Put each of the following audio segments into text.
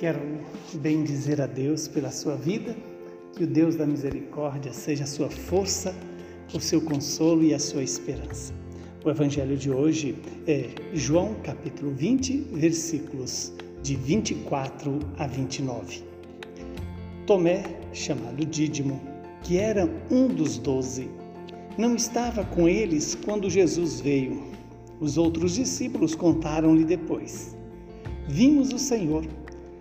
Quero bendizer a Deus pela sua vida, que o Deus da misericórdia seja a sua força, o seu consolo e a sua esperança. O evangelho de hoje é João capítulo 20, versículos de 24 a 29. Tomé, chamado Dídimo, que era um dos doze, não estava com eles quando Jesus veio. Os outros discípulos contaram-lhe depois: Vimos o Senhor.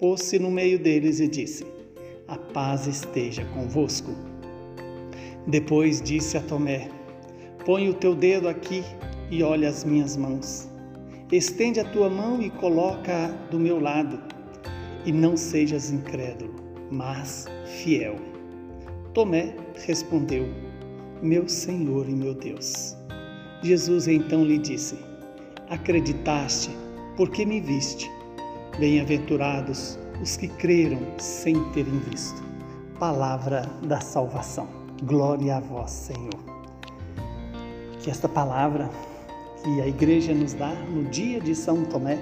pôs-se no meio deles e disse: A paz esteja convosco. Depois disse a Tomé: Põe o teu dedo aqui e olha as minhas mãos. Estende a tua mão e coloca-a do meu lado. E não sejas incrédulo, mas fiel. Tomé respondeu: Meu Senhor e meu Deus. Jesus então lhe disse: Acreditaste porque me viste. Bem-aventurados os que creram sem terem visto. Palavra da salvação. Glória a vós, Senhor. Que esta palavra que a igreja nos dá no dia de São Tomé,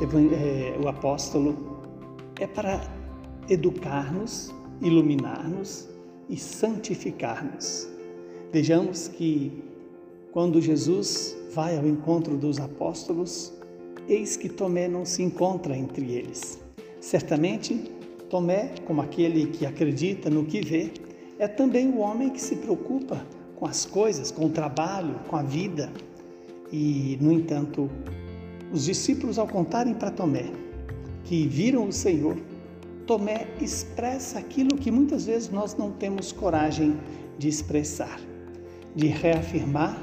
é, o apóstolo, é para educar-nos, iluminar-nos e santificar-nos. Vejamos que quando Jesus vai ao encontro dos apóstolos, eis que Tomé não se encontra entre eles. Certamente, Tomé, como aquele que acredita no que vê, é também o homem que se preocupa com as coisas, com o trabalho, com a vida. E, no entanto, os discípulos, ao contarem para Tomé que viram o Senhor, Tomé expressa aquilo que muitas vezes nós não temos coragem de expressar, de reafirmar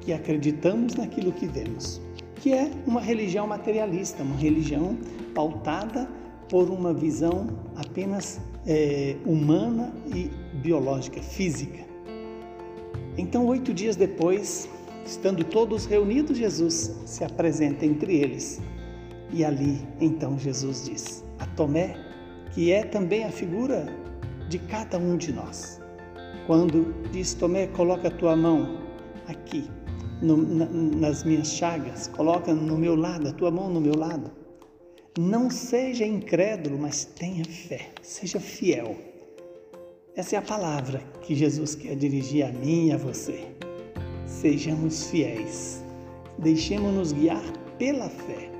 que acreditamos naquilo que vemos que é uma religião materialista, uma religião pautada por uma visão apenas é, humana e biológica, física. Então, oito dias depois, estando todos reunidos, Jesus se apresenta entre eles. E ali, então, Jesus diz a Tomé, que é também a figura de cada um de nós. Quando diz Tomé, coloca a tua mão aqui, no, na, nas minhas chagas, coloca no meu lado, a tua mão no meu lado. Não seja incrédulo, mas tenha fé, seja fiel. Essa é a palavra que Jesus quer dirigir a mim e a você. Sejamos fiéis, deixemos-nos guiar pela fé.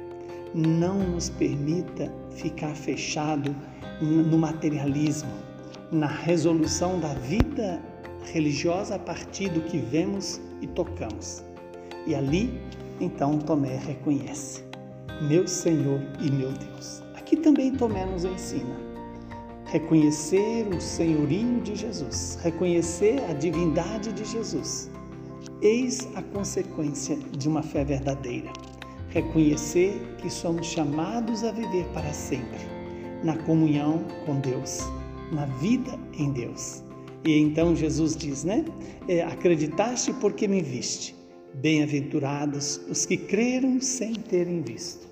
Não nos permita ficar fechado no materialismo, na resolução da vida religiosa a partir do que vemos e tocamos. E ali, então, Tomé reconhece: Meu Senhor e meu Deus. Aqui também Tomé nos ensina. Reconhecer o senhorio de Jesus, reconhecer a divindade de Jesus. Eis a consequência de uma fé verdadeira. Reconhecer que somos chamados a viver para sempre, na comunhão com Deus, na vida em Deus. E então Jesus diz, né? É, acreditaste porque me viste. Bem-aventurados os que creram sem terem visto.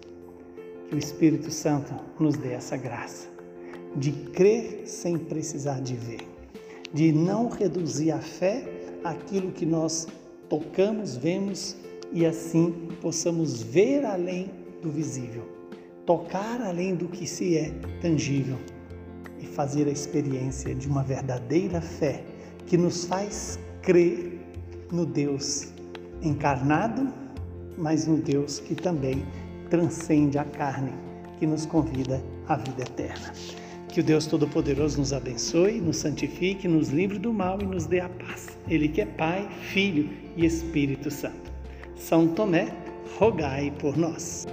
Que o Espírito Santo nos dê essa graça de crer sem precisar de ver, de não reduzir a fé àquilo que nós tocamos, vemos e assim possamos ver além do visível, tocar além do que se é tangível e fazer a experiência de uma verdadeira fé que nos faz crer no Deus encarnado, mas no Deus que também transcende a carne, que nos convida à vida eterna. Que o Deus Todo-Poderoso nos abençoe, nos santifique, nos livre do mal e nos dê a paz. Ele que é Pai, Filho e Espírito Santo. São Tomé, rogai por nós.